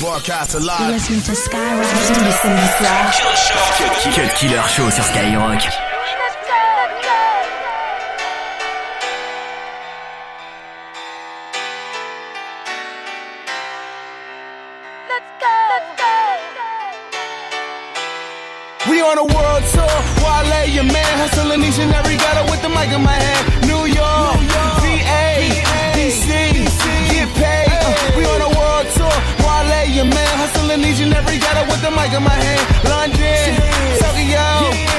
Broadcast alive. Listen to Skyrock tous les samedis soirs. Cut Killer Show sur Skyrock. We on a world tour, Wale, your man, hustling each and every ghetto with the mic in my hand. New York every ghetto with the mic in my hand. London, Tokyo,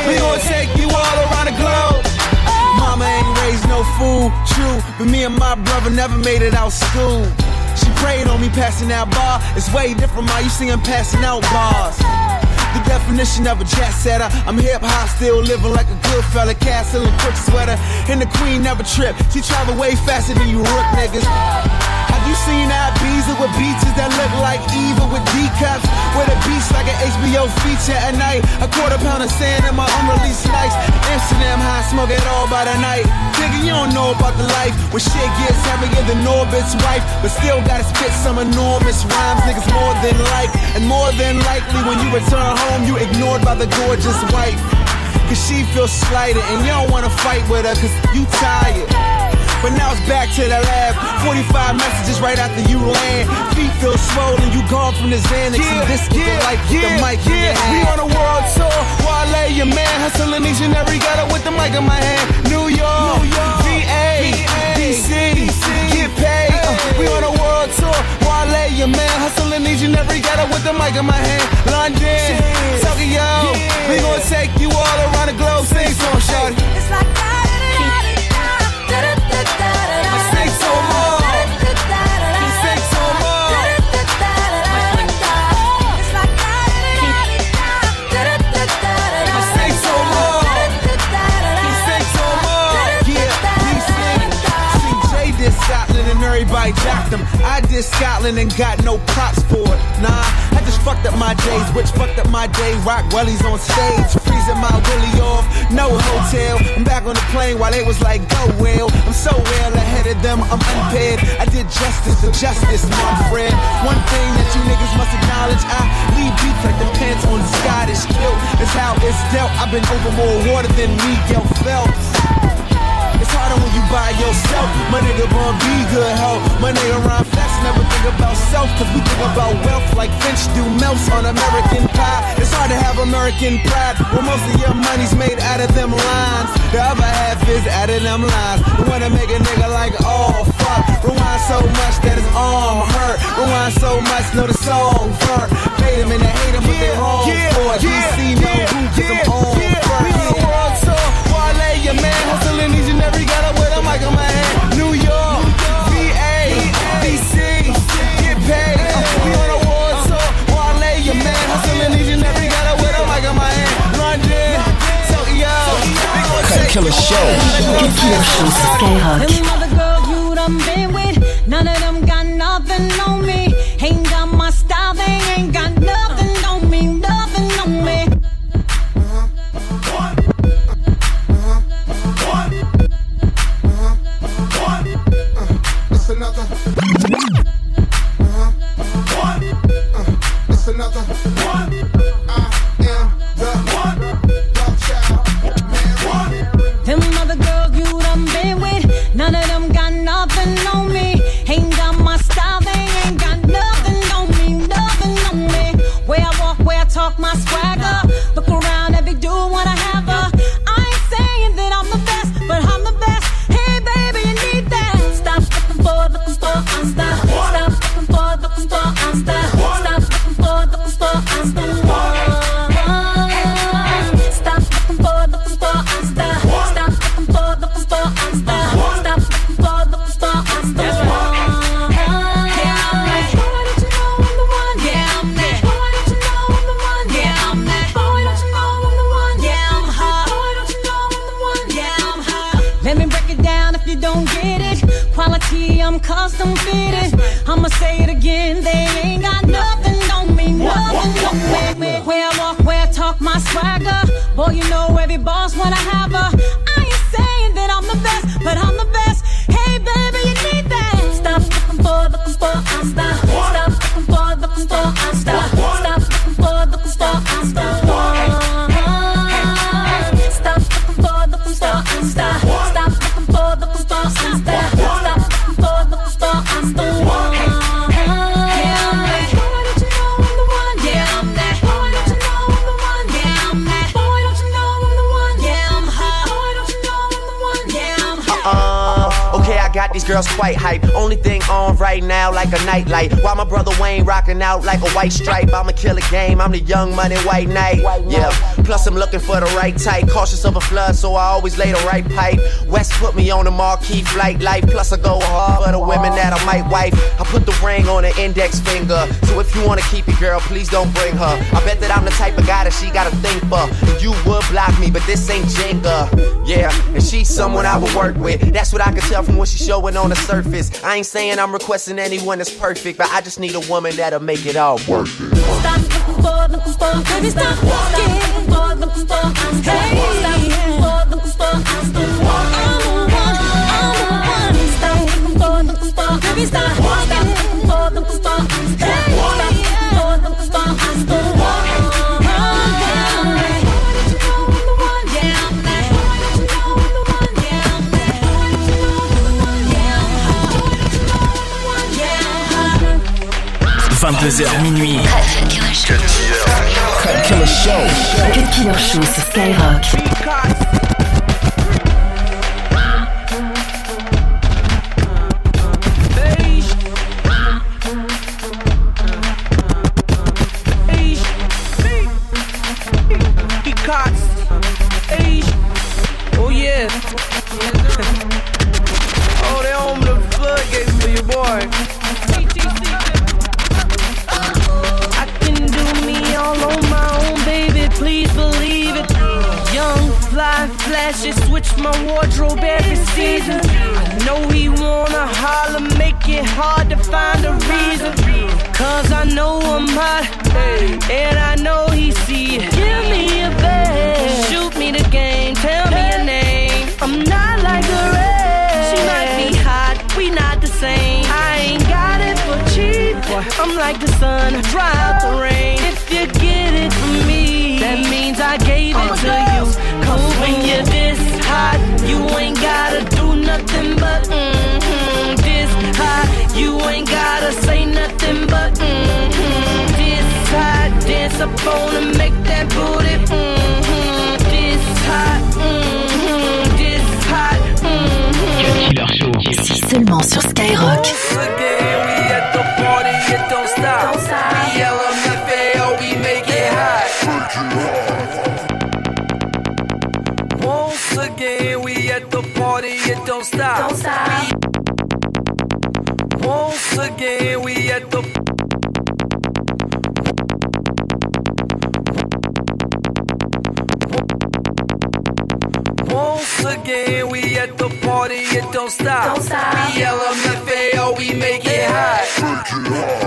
we gon' take you all around the globe. Oh. Mama ain't raised no fool, true, but me and my brother never made it out school. She prayed on me passing out bar. It's way different, ma. You see him passing out bars. The definition of a jet setter. I'm hip hop, still living like a good fella. Castle and quick sweater. And the queen never trip. She travel way faster than you rook niggas. You seen Ibiza with beaches that look like Eva with D cups? With a beach like an HBO feature at night. A quarter pound of sand in my unreleased nights. Amsterdam high, smoke it all by the night. Nigga, you don't know about the life. When shit gets heavier than Norbit's wife. But still gotta spit some enormous rhymes. Niggas more than like. And more than likely when you return home, you ignored by the gorgeous wife. Cause she feels slighted and you don't wanna fight with her cause you tired. But now it's back to the lab. 45 messages right after you land. Feet feel swollen, you gone from the Xanax yeah, and this yeah, like yeah, the mic yeah. We on a world tour. Wale, your man, hustling each and every ghetto with the mic in my hand. New York, New York VA, VA DC, DC, get paid. Uh, we on a world tour. Wale, your man, hustling each and every ghetto with the mic in my hand. London, Tokyo, we gon' take you all around the globe. Sing song, shawty. Everybody jacked them. I did Scotland and got no props for it. Nah, I just fucked up my days, which fucked up my day. Rock wellies on stage, freezing my willy off. No hotel. I'm back on the plane while they was like, go well. I'm so well ahead of them, I'm unpaired. I did justice to justice, my friend. One thing that you niggas must acknowledge, I leave beef like the pants on Scottish kilt. It's how it's dealt. I've been over more water than Michael Phelps. It's harder when you by yourself. My nigga born be good, ho. My nigga rhyme fast, never think about self. Cause we think about wealth like Finch do melts on American pie. It's hard to have American pride when most of your money's made out of them lines. The other half is out of them lines. One to make a nigga like, oh fuck. Rewind so much that his arm hurt. Rewind so much, know the song hurt. Hate him and they hate him, but they wrong yeah, for it. Yeah, DC yeah, no who, cause I'm on yeah. We on the world tour, Wale, your man, hustling each and every ghetto with a mic in my hand. New York, VA, DC, get paid. Uh, we on a war tour. Wale, your man, hustling each and every ghetto with a mic in my hand. London, Tokyo, we gon' take Killer Show. Killer Show, Skyrock. Them other girls you done been girls quite hype. Only thing on right now, like a nightlight. While my brother Wayne rocking out like a white stripe. I'ma kill a game, I'm the young money white knight. Yeah, plus I'm looking for the right type. Cautious of a flood, so I always lay the right pipe. West put me on a marquee flight light. Plus I go hard for the women that I might wife. I put the ring on the index finger. So if you wanna keep it, girl, please don't bring her. I bet that I'm the type of guy that she gotta think for. And you would block me, but this ain't Jenga. Yeah, and she's someone I would work with. That's what I can tell from what she's showing on the surface. I ain't saying I'm requesting anyone that's perfect, but I just need a woman that'll make it all work. Stop looking for, looking for, baby, stop walking. Stop looking for, looking for, one. Stop looking for, looking for. I'm the one, I'm the one. Stop looking for, looking for, baby. Stop 22h minuit. Cut Killer Show. Cut Killer Show. Cut Killer Show sur Skyrock. Reason. Cause I know I'm hot, and I know he see it. Give me a bag, shoot me the game, tell me your name. I'm not like the rest. She might be hot, we not the same. I ain't got it for cheap. Boy, I'm like the sun, I dry out the rain. If you get it from me, that means I gave it to you. Cause when dance up on and make that booty mm-hmm. This hot, mm-hmm. This hot, mm-hmm. Killer Show. C'est seulement sur Skyrock. Once again, we at the party, it don't stop. Don't stop. Hot.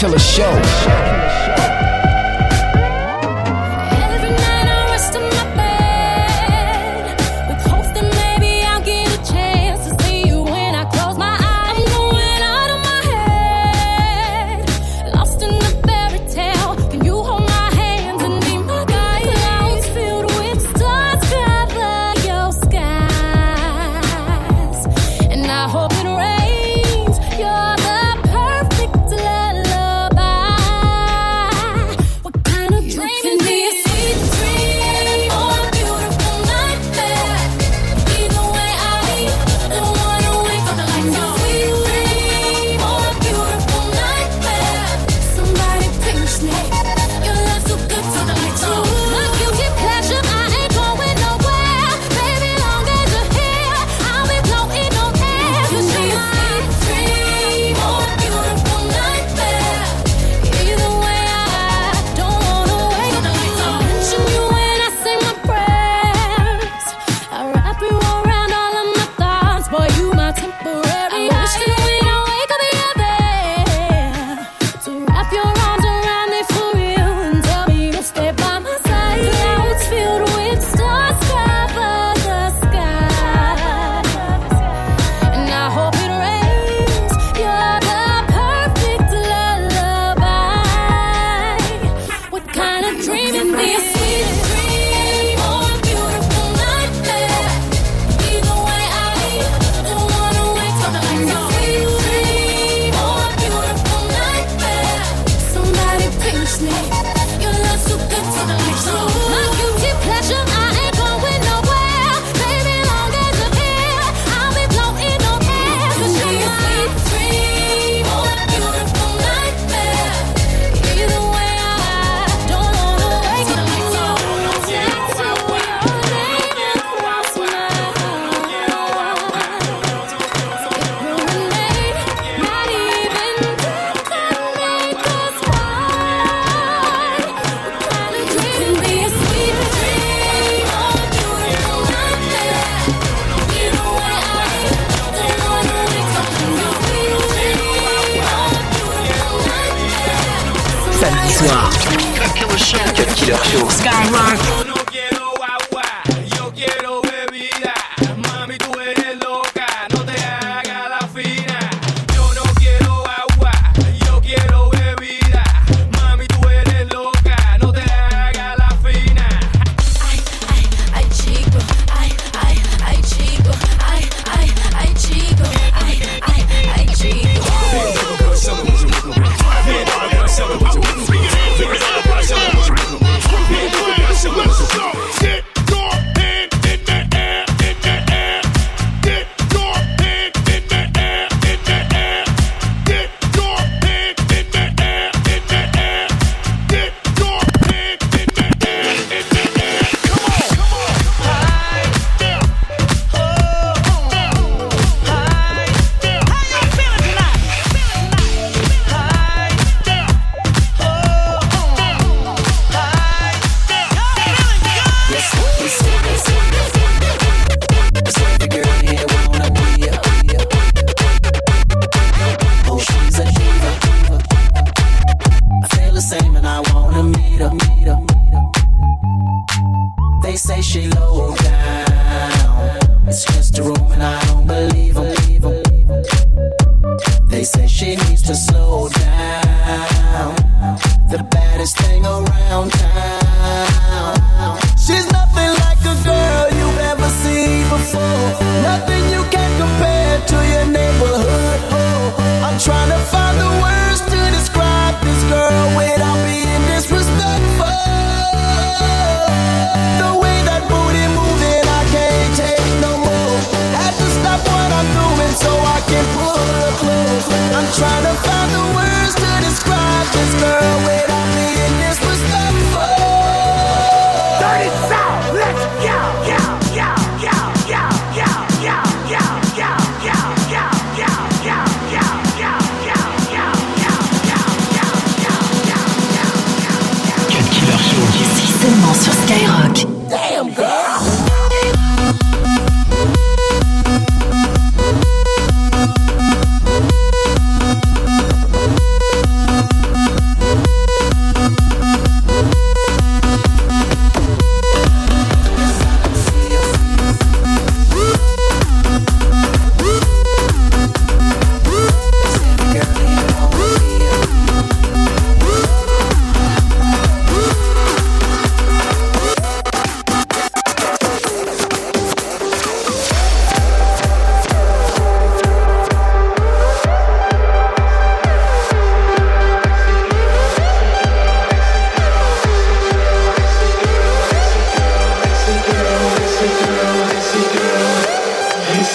killer show. Show. Skyrock. and I don't. They say she needs to slow down. The baddest thing around town. She's nothing like a girl you've ever seen before. Nothing you can compare to your neighborhood. Oh, I'm trying to find the words to describe this girl without being disrespectful. The what I'm doing so I can pull. I'm trying to find the words to describe this girl without me, this was. Dirty South, let's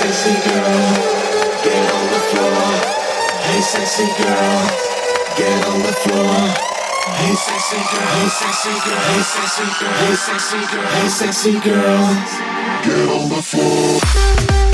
sexy girl, get on the floor. Hey, sexy girl, get on the floor. Hey, sexy girl, hey, sexy girl, hey, sexy girl, hey, sexy girl, hey, sexy girl, get on the floor.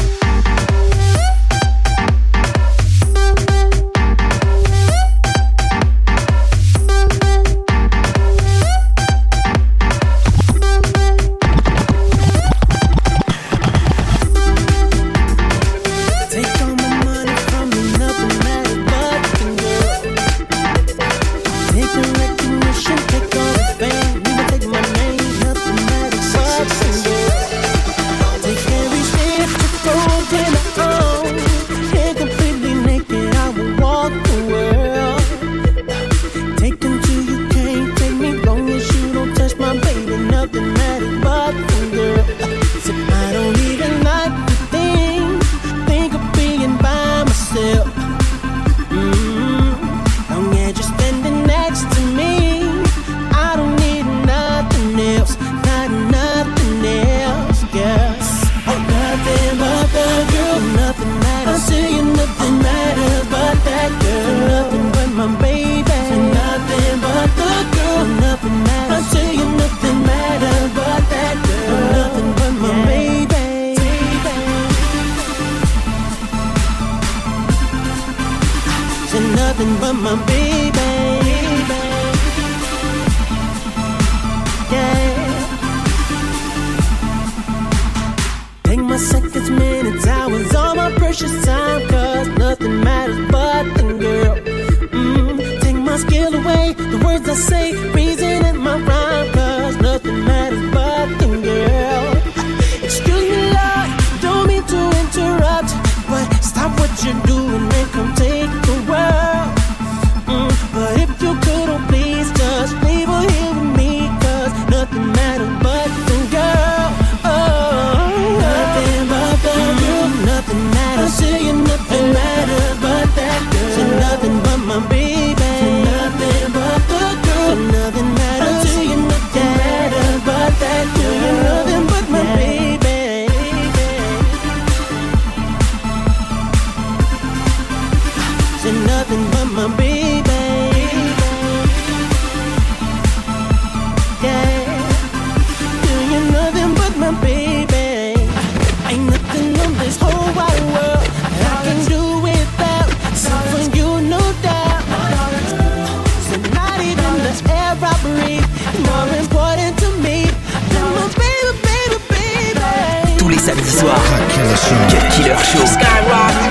precious time. nothing but my baby. Yeah, Do you nothing but my baby. I, ain't nothing on this whole wide world I can do without. So for you, no doubt. So not even the air I breathe more important to me than my baby, baby, baby. Tous les samedis soirs, Get Killer Show. Skyrock.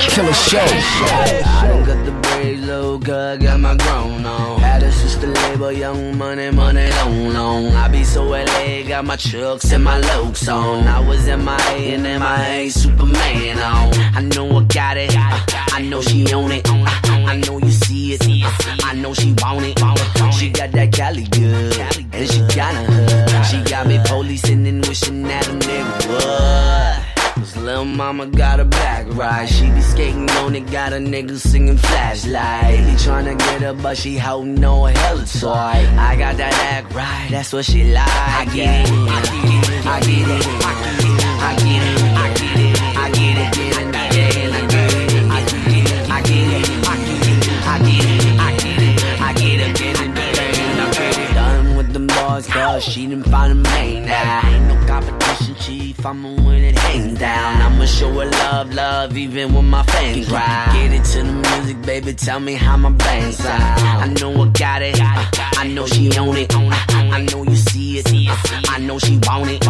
Sur Killer Show. I done got the braids low, cut, got my grown on. Had a sister label, young money, money, long, long. I be so LA, got my trucks and my lokes on. I was in my A and MIA, Superman on. I know I got it, I know she own it. I know you see it, I know she want it. She got that Cali good, and she got a hood. She got me policing and wishing that a nigga would. Lil' mama got a back right. She be skating on it, got a nigga singing flashlight. He tryna get her, but she holding no hella toy. I got that act right, that's what she like. I get it, I get it, I get it, I get it, I get it, I get it, I get it, I get it, I get it, I get it, I get it, I get it, I get it, I get it, I get it. Them boys, cause she done find a main now. Ain't no competition, I'ma win it hands down. I'ma show her love, love, even when my fans cry. Get it to the music, baby, tell me how my band sound. I know I got it, uh, I know she own it. Uh, I know you see it, uh, I know she want it.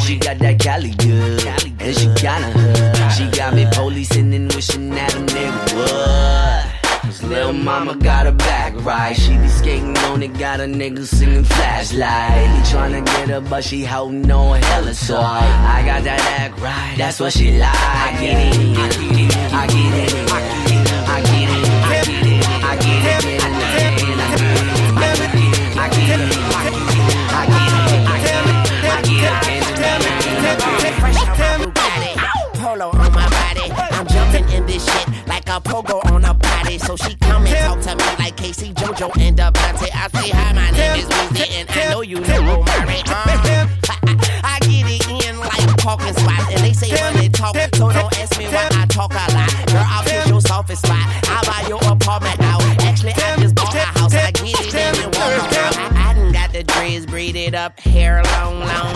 She got that Cali good, and she got a hood. She got me policing and wishing that a nigga would. Lil' mama got her back right. She be skating on it, got a nigga singing flashlight. He tryna get her, but she holding no hella toy. I got that act right, that's what she like. I get it, I get it, I get it, I get it, I get it, I get it, I get it, I get it, I get it, polo on my body. I'm jumping in this shit like a pogo on. So she come and talk to me like K-Ci, JoJo, and DeVante. I say hi, my name is Weezy, and I know you know Mari. Uh, I get it in like parking spots, and they say money talk, so don't ask me why I talk a lot. Girl, I'll kiss your softest spot. I'll buy your apartment out. Actually, I just bought a house. I get it in and walk around. I, I done got the dreads braided up, hair long, long,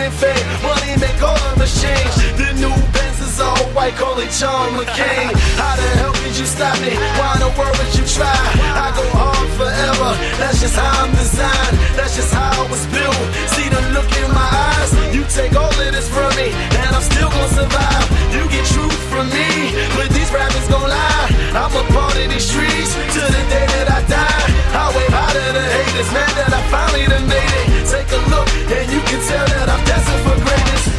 in. Money make all the change. The new Benz all white, call it John McCain. How the hell did you stop me? Why in the world would you try? I go hard forever. That's just how I'm designed. That's just how I was built. See the look in my eyes. You take all of this from me, and I'm still gonna survive. You get truth from me, but these rappers gon' lie. I'm a part of these streets till the day that I die. I wave out to the haters, man, that I finally done made it. Take a look, and you can tell that I'm destined for greatness.